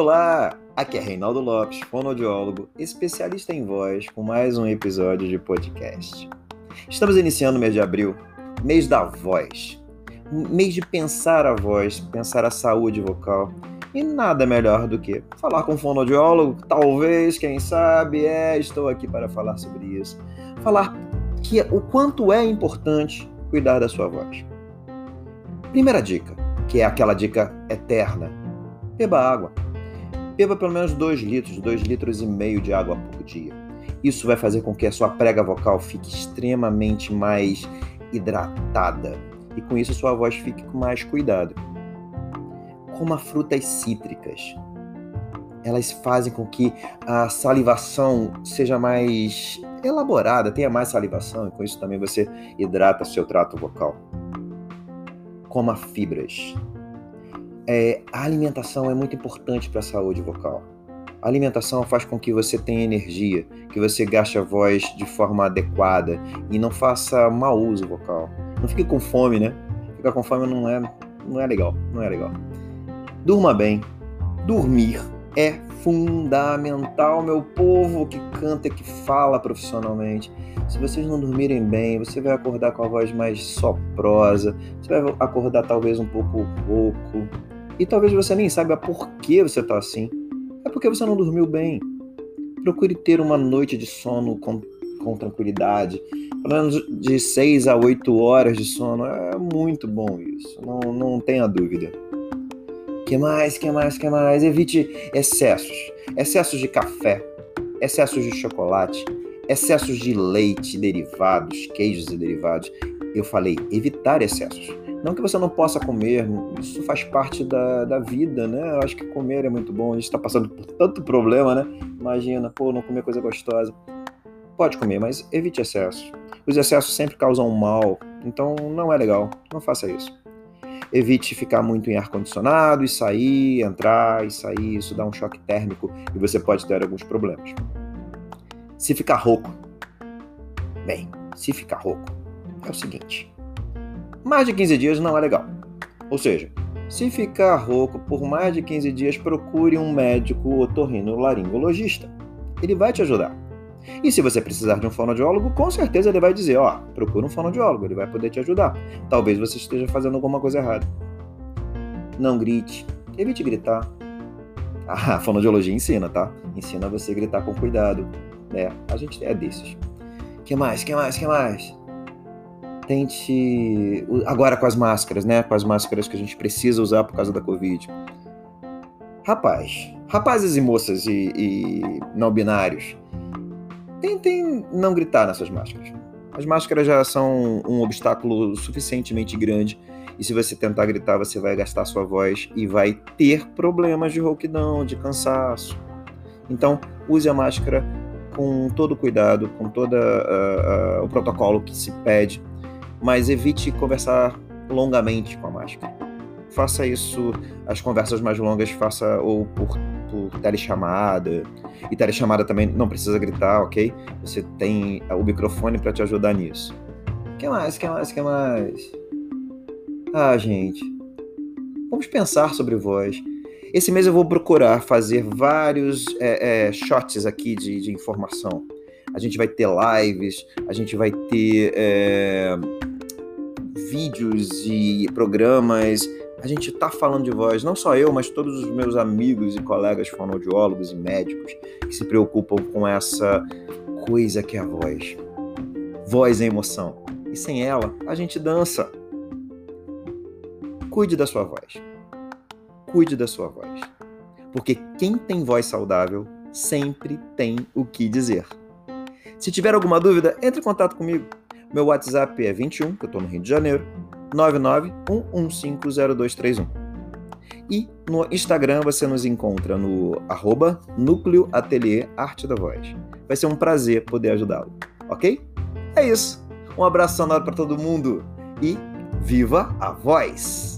Olá, aqui é Reinaldo Lopes, fonoaudiólogo, especialista em voz, com mais um episódio de podcast. Estamos iniciando o mês de abril, mês da voz, mês de pensar a voz, pensar a saúde vocal. E nada melhor do que falar com um fonoaudiólogo, talvez, quem sabe, é, estou aqui para falar sobre isso. Falar que o quanto é importante cuidar da sua voz. Primeira dica, que é aquela dica eterna: beba água. Beba pelo menos 2 litros, 2 litros e meio de água por dia. Isso vai fazer com que a sua prega vocal fique extremamente mais hidratada e com isso sua voz fique com mais cuidado. Coma frutas cítricas. Elas fazem com que a salivação seja mais elaborada, tenha mais salivação e com isso também você hidrata seu trato vocal. Coma fibras é, a alimentação é muito importante para a saúde vocal. A alimentação faz com que você tenha energia, que você gaste a voz de forma adequada e não faça mau uso vocal. Não fique com fome, né? Ficar com fome não é, não é legal, não é legal. Durma bem. Dormir é fundamental, meu povo que canta, que fala profissionalmente. Se vocês não dormirem bem, você vai acordar com a voz mais soprosa, você vai acordar talvez um pouco rouco, e talvez você nem saiba por que você está assim. É porque você não dormiu bem. Procure ter uma noite de sono com, com tranquilidade. Pelo menos de 6 a 8 horas de sono. É muito bom isso. Não, não tenha dúvida. que mais? que mais? que mais? Evite excessos. Excessos de café, excessos de chocolate, excessos de leite, derivados, queijos e derivados. Eu falei evitar excessos. Não que você não possa comer, isso faz parte da, da vida, né? Eu acho que comer é muito bom. A gente está passando por tanto problema, né? Imagina, pô, não comer coisa gostosa. Pode comer, mas evite excessos. Os excessos sempre causam mal, então não é legal. Não faça isso. Evite ficar muito em ar-condicionado e sair, entrar e sair. Isso dá um choque térmico e você pode ter alguns problemas. Se ficar rouco, bem, se ficar rouco, é o seguinte mais de 15 dias não é legal. Ou seja, se ficar rouco por mais de 15 dias, procure um médico otorrinolaringologista. Ele vai te ajudar. E se você precisar de um fonoaudiólogo, com certeza ele vai dizer, ó, oh, procura um fonoaudiólogo, ele vai poder te ajudar. Talvez você esteja fazendo alguma coisa errada. Não grite, evite gritar. Ah, a fonoaudiologia ensina, tá? Ensina você a gritar com cuidado. É, a gente é desses. Que mais? Que mais? Que mais? Tente agora com as máscaras, né? Com as máscaras que a gente precisa usar por causa da Covid. Rapaz, rapazes e moças e, e não binários, tentem não gritar nessas máscaras. As máscaras já são um obstáculo suficientemente grande e se você tentar gritar, você vai gastar sua voz e vai ter problemas de rouquidão, de cansaço. Então, use a máscara com todo cuidado, com todo uh, uh, o protocolo que se pede mas evite conversar longamente com a máscara. Faça isso, as conversas mais longas, faça ou por, por telechamada. E telechamada também não precisa gritar, ok? Você tem o microfone para te ajudar nisso. que mais? que mais? que mais? Ah, gente. Vamos pensar sobre voz. Esse mês eu vou procurar fazer vários é, é, shots aqui de, de informação. A gente vai ter lives, a gente vai ter é, vídeos e programas. A gente está falando de voz, não só eu, mas todos os meus amigos e colegas fonoaudiólogos e médicos que se preocupam com essa coisa que é a voz. Voz é emoção. E sem ela, a gente dança. Cuide da sua voz. Cuide da sua voz. Porque quem tem voz saudável sempre tem o que dizer. Se tiver alguma dúvida, entre em contato comigo. Meu WhatsApp é 21, que eu estou no Rio de Janeiro, 991150231. E no Instagram você nos encontra no arroba Núcleo Ateliê Arte da Voz. Vai ser um prazer poder ajudá-lo, ok? É isso. Um abraço sonoro para todo mundo e viva a voz!